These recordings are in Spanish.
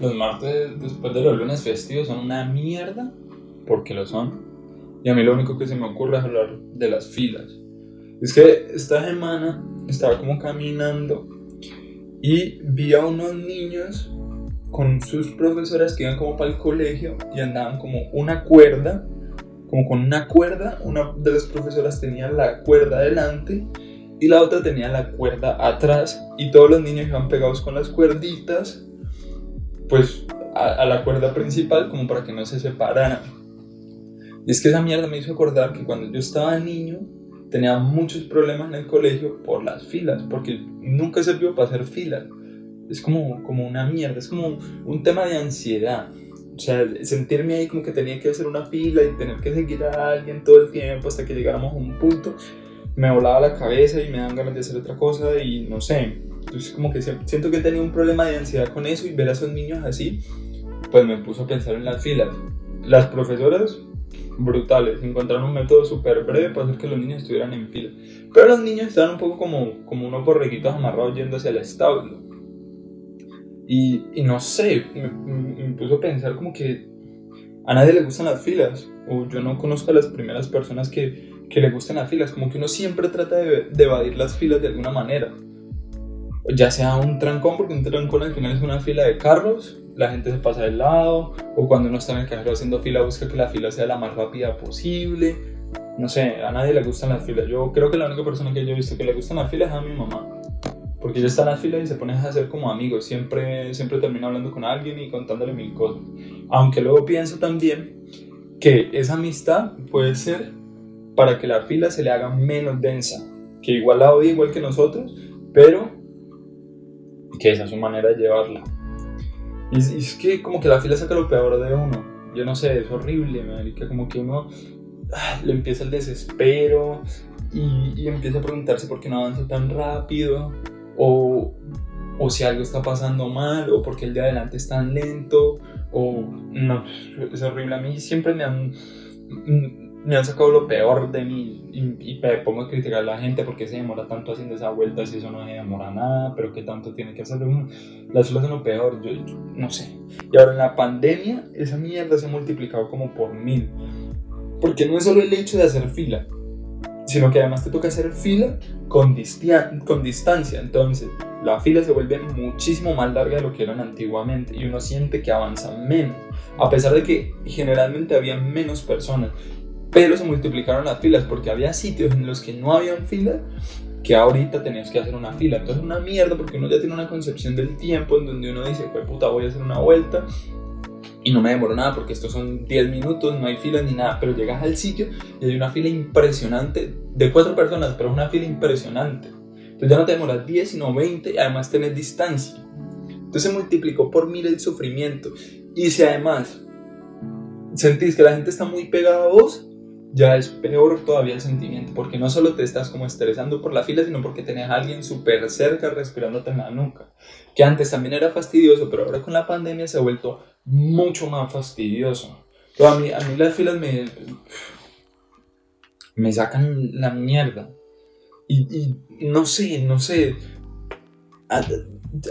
los martes después de los lunes festivos son una mierda, porque lo son. Y a mí lo único que se me ocurre es hablar de las filas. Es que esta semana estaba como caminando y vi a unos niños con sus profesoras que iban como para el colegio y andaban como una cuerda, como con una cuerda, una de las profesoras tenía la cuerda adelante y la otra tenía la cuerda atrás y todos los niños iban pegados con las cuerditas, pues a, la cuerda principal como para que no se separaran. Y es que esa mierda me hizo acordar que cuando yo estaba niño tenía muchos problemas en el colegio por las filas, porque nunca sirvió para hacer filas. Es como, como una mierda, es como un tema de ansiedad. O sea, sentirme ahí como que tenía que hacer una fila y tener que seguir a alguien todo el tiempo hasta que llegáramos a un punto me volaba la cabeza y me dan ganas de hacer otra cosa y no sé. Entonces como que siento que tenía un problema de ansiedad con eso y ver a esos niños así, pues me puso a pensar en las filas. Las profesoras, brutales, encontraron un método súper breve para hacer que los niños estuvieran en fila. Pero los niños estaban un poco como, como unos borreguitos amarrados yendo hacia el establo. Y, y no sé, me, me, puso a pensar como que a nadie le gustan las filas. O yo no conozco a las primeras personas que que le gusten las filas, como que uno siempre trata de, evadir las filas de alguna manera. Ya sea un trancón, porque un trancón al final es una fila de carros, la gente se pasa del lado, o cuando uno está en el cajero haciendo fila busca que la fila sea la más rápida posible. No sé, a nadie le gustan las filas. Yo creo que la única persona que yo he visto que le gustan las filas es a mi mamá. Porque ella está en las filas y se pone a hacer como amigos. Siempre, siempre termina hablando con alguien y contándole mil cosas. Aunque luego pienso también que esa amistad puede ser para que la fila se le haga menos densa, que igual la odia igual que nosotros, pero que esa es su manera de llevarla. Y es, que como que la fila saca lo peor de uno. Yo no sé, es horrible, marica, como que uno ah, le empieza el desespero y, y, empieza a preguntarse por qué no avanza tan rápido o, o si algo está pasando mal o porque el de adelante es tan lento o no, es horrible. A mí siempre me han me han sacado lo peor de mí y, me pongo a criticar a la gente porque se demora tanto haciendo esa vuelta si eso no se demora nada, pero que tanto tiene que hacer. Las filas son lo peor, yo, no sé. Y ahora en la pandemia esa mierda se ha multiplicado como por mil. Porque no es solo el hecho de hacer fila, sino que además te toca hacer fila con, con distancia. Entonces la fila se vuelve muchísimo más larga de lo que eran antiguamente y uno siente que avanza menos. A pesar de que generalmente había menos personas pero se multiplicaron las filas porque había sitios en los que no habían filas que ahorita tenías que hacer una fila. Entonces, una mierda porque uno ya tiene una concepción del tiempo en donde uno dice, pues puta, voy a hacer una vuelta y no me demoro nada porque estos son 10 minutos, no hay filas ni nada. Pero llegas al sitio y hay una fila impresionante de cuatro personas, pero es una fila impresionante. Entonces, ya no te demoras 10, sino 20 y además tenés distancia. Entonces, se multiplicó por mil el sufrimiento. Y si además sentís que la gente está muy pegada a vos, ya es peor todavía el sentimiento, porque no solo te estás como estresando por la fila, sino porque tenés a alguien súper cerca respirándote en la nuca, que antes también era fastidioso, pero ahora con la pandemia se ha vuelto mucho más fastidioso. a, mí, a mí las filas me, me sacan la mierda. Y, y no sé, no sé.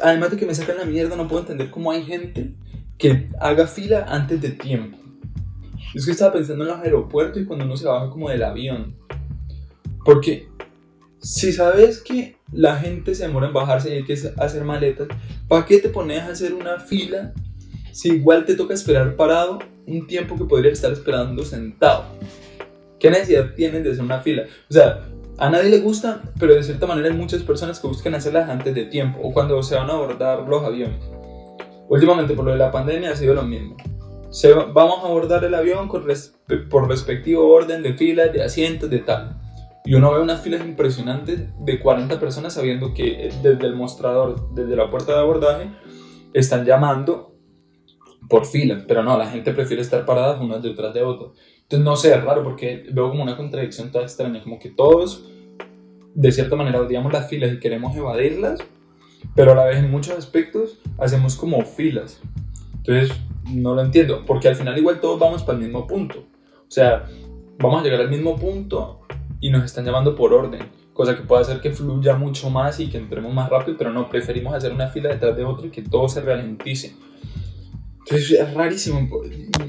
Además de que me sacan la mierda, no puedo entender cómo hay gente que haga fila antes de tiempo. Es que estaba pensando en los aeropuertos y cuando uno se baja como del avión. Porque si sabes que la gente se demora en bajarse y hay que hacer maletas, ¿para qué te pones a hacer una fila si igual te toca esperar parado un tiempo que podrías estar esperando sentado? ¿Qué necesidad tienes de hacer una fila? O sea, a nadie le gusta, pero de cierta manera hay muchas personas que buscan hacerlas antes de tiempo o cuando se van a abordar los aviones. Últimamente por lo de la pandemia ha sido lo mismo vamos a abordar el avión con por respectivo orden de filas, de asientos, de tal. Y uno ve unas filas impresionantes de 40 personas sabiendo que eh, desde el mostrador, desde la puerta de abordaje, están llamando por fila. Pero no, la gente prefiere estar paradas unas detrás de otras. Entonces no sé, es raro porque veo como una contradicción toda extraña, como que todos de cierta manera odiamos las filas y queremos evadirlas, pero a la vez en muchos aspectos hacemos como filas. Entonces no lo entiendo, porque al final igual todos vamos para el mismo punto. O sea, vamos a llegar al mismo punto y nos están llamando por orden, cosa que puede hacer que fluya mucho más y que entremos más rápido, pero no, preferimos hacer una fila detrás de otra y que todo se ralentice. es rarísimo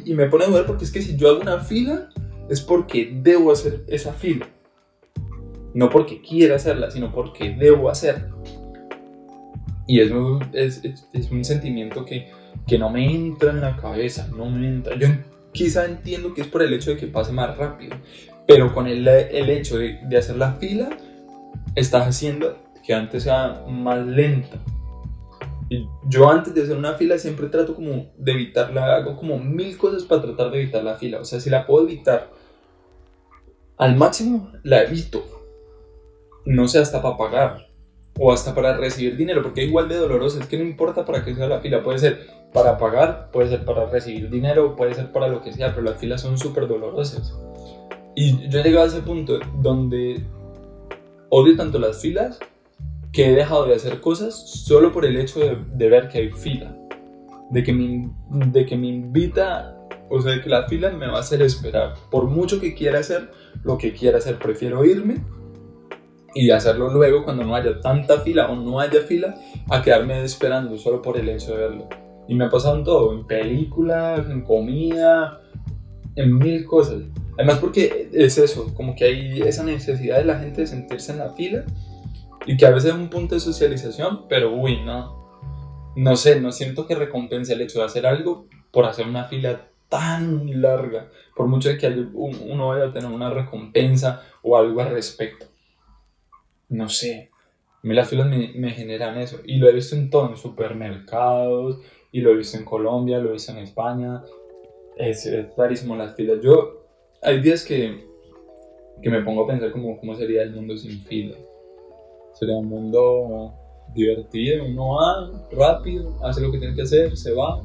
y me pone a dudar porque es que si yo hago una fila es porque debo hacer esa fila. No porque quiera hacerla, sino porque debo hacerla. Y es, es, un sentimiento que, que, no me entra en la cabeza, no me entra. Yo quizá entiendo que es por el hecho de que pase más rápido, pero con el, el hecho de, de hacer la fila, estás haciendo que antes sea más lenta. Yo antes de hacer una fila siempre trato como de evitarla, hago como mil cosas para tratar de evitar la fila. O sea, si la puedo evitar al máximo, la evito. No sé, hasta para pagar o hasta para recibir dinero, porque es igual de doloroso. Es que no importa para qué sea la fila, puede ser para pagar, puede ser para recibir dinero, puede ser para lo que sea, pero las filas son súper dolorosas. Y yo he llegado a ese punto donde odio tanto las filas que he dejado de hacer cosas solo por el hecho de, ver que hay fila. De que, me, de que me invita, o sea, de que la fila me va a hacer esperar. Por mucho que quiera hacer, lo que quiera hacer, prefiero irme y hacerlo luego cuando no haya tanta fila o no haya fila a quedarme esperando solo por el hecho de verlo. Y me ha pasado en todo, en películas, en comida, en mil cosas. Además porque es eso, como que hay esa necesidad de la gente de sentirse en la fila y que a veces es un punto de socialización, pero uy, no. No sé, no siento que recompense el hecho de hacer algo por hacer una fila tan larga, por mucho de que uno vaya a tener una recompensa o algo al respecto. No sé, a mí las filas me, generan eso, y lo he visto en todo, en supermercados, y lo he visto en Colombia, lo he visto en España, es, es rarísimo las filas. Yo, hay días que, que me pongo a pensar como, cómo sería el mundo sin filas Sería un mundo divertido, uno va rápido, hace lo que tiene que hacer, se va,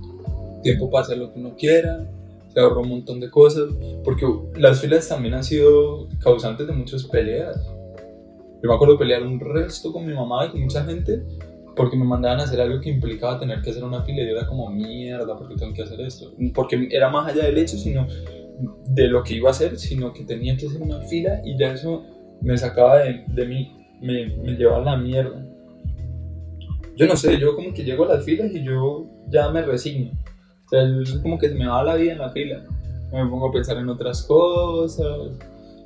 tiempo para hacer lo que uno quiera, se ahorra un montón de cosas, porque las filas también han sido causantes de muchas peleas. Yo me acuerdo pelear un resto con mi mamá y con mucha gente porque me mandaban a hacer algo que implicaba tener que hacer una fila y era como mierda, porque tengo que hacer esto? Porque era más allá del hecho, sino de lo que iba a hacer, sino que tenía que hacer una fila y ya eso me sacaba de, de mí me, me lleva a la mierda. Yo no sé, yo como que llego a las filas y yo ya me resigno. O sea, es como que se me va la vida en la fila. Me pongo a pensar en otras cosas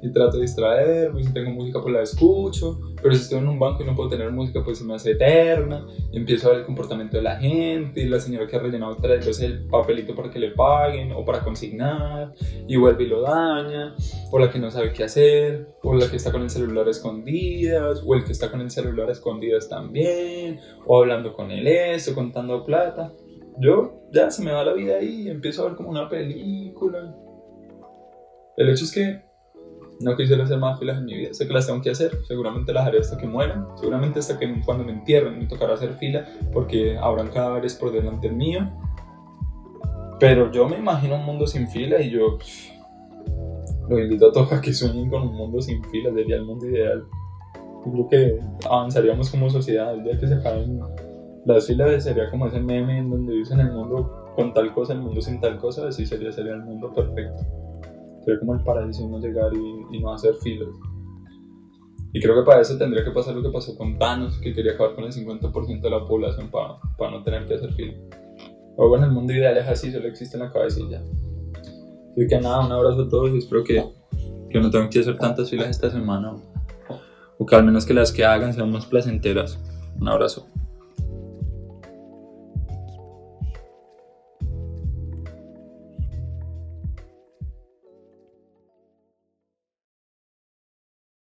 y trato de distraerme, si tengo música pues la escucho, pero si estoy en un banco y no puedo tener música pues se me hace eterna, y empiezo a ver el comportamiento de la gente, y la señora que ha rellenado veces el papelito para que le paguen o para consignar, y vuelve y lo daña, o la que no sabe qué hacer, o la que está con el celular escondidas, o el que está con el celular escondidas también, o hablando con él eso, contando plata. Yo ya se me va la vida ahí y empiezo a ver como una película. El hecho es que no quisiera hacer más filas en mi vida. Sé que las tengo que hacer, seguramente las haré hasta que muera, seguramente hasta que cuando me entierren me tocará hacer fila porque habrán cadáveres por delante mío. Pero yo me imagino un mundo sin fila y yo lo invito a todos a que sueñen con un mundo sin filas, sería el mundo ideal. Yo creo que avanzaríamos como sociedad, el día que se acaben las filas sería como ese meme en donde dicen el mundo con tal cosa, el mundo sin tal cosa, así sería, sería el mundo perfecto sería como el paraíso no llegar y, no hacer filas. Y creo que para eso tendría que pasar lo que pasó con Thanos, que quería acabar con el 50% de la población para, para no tener que hacer filas. Pero bueno, el mundo ideal es así, solo existe en la cabecilla. Así que nada, un abrazo a todos y espero que, que no tengan que hacer tantas filas esta semana. O que al menos que las que hagan sean más placenteras. Un abrazo.